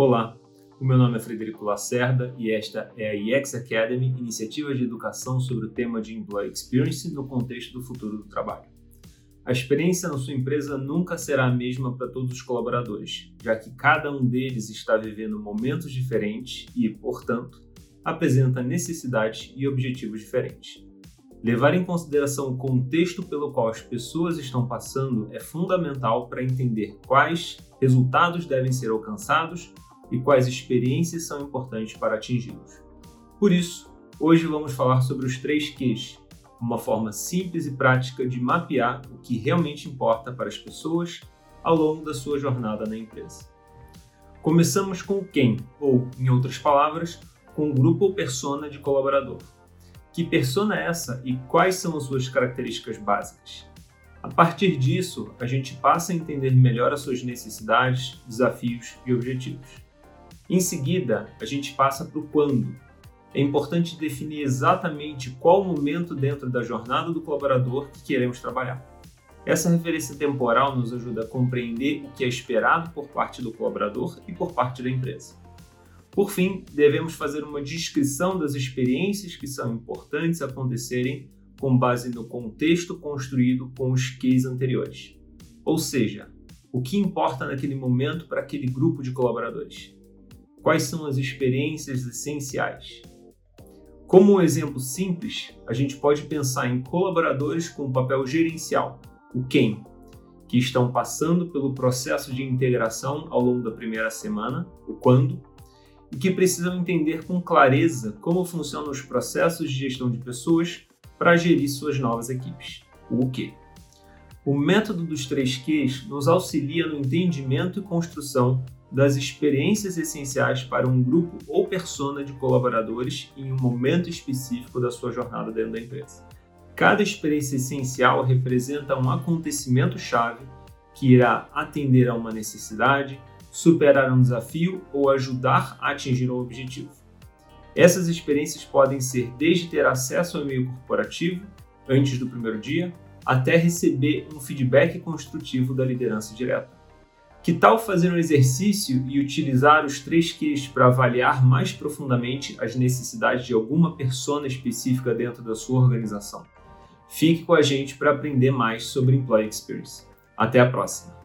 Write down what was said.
Olá, o meu nome é Frederico Lacerda e esta é a EX Academy, iniciativa de educação sobre o tema de Employee Experience no contexto do futuro do trabalho. A experiência na sua empresa nunca será a mesma para todos os colaboradores, já que cada um deles está vivendo momentos diferentes e, portanto, apresenta necessidades e objetivos diferentes. Levar em consideração o contexto pelo qual as pessoas estão passando é fundamental para entender quais resultados devem ser alcançados e quais experiências são importantes para atingi-los. Por isso, hoje vamos falar sobre os três Qs, uma forma simples e prática de mapear o que realmente importa para as pessoas ao longo da sua jornada na empresa. Começamos com o quem, ou, em outras palavras, com o grupo ou persona de colaborador. Que persona é essa e quais são as suas características básicas? A partir disso, a gente passa a entender melhor as suas necessidades, desafios e objetivos. Em seguida, a gente passa para o quando. É importante definir exatamente qual momento dentro da jornada do colaborador que queremos trabalhar. Essa referência temporal nos ajuda a compreender o que é esperado por parte do colaborador e por parte da empresa. Por fim, devemos fazer uma descrição das experiências que são importantes acontecerem com base no contexto construído com os cases anteriores. Ou seja, o que importa naquele momento para aquele grupo de colaboradores. Quais são as experiências essenciais? Como um exemplo simples, a gente pode pensar em colaboradores com papel gerencial, o quem, que estão passando pelo processo de integração ao longo da primeira semana, o quando, e que precisam entender com clareza como funcionam os processos de gestão de pessoas para gerir suas novas equipes. O que? O método dos três Qs nos auxilia no entendimento e construção das experiências essenciais para um grupo ou persona de colaboradores em um momento específico da sua jornada dentro da empresa. Cada experiência essencial representa um acontecimento chave que irá atender a uma necessidade, superar um desafio ou ajudar a atingir um objetivo. Essas experiências podem ser desde ter acesso ao e-mail corporativo antes do primeiro dia, até receber um feedback construtivo da liderança direta. Que tal fazer um exercício e utilizar os três Qs para avaliar mais profundamente as necessidades de alguma persona específica dentro da sua organização? Fique com a gente para aprender mais sobre Employee Experience. Até a próxima!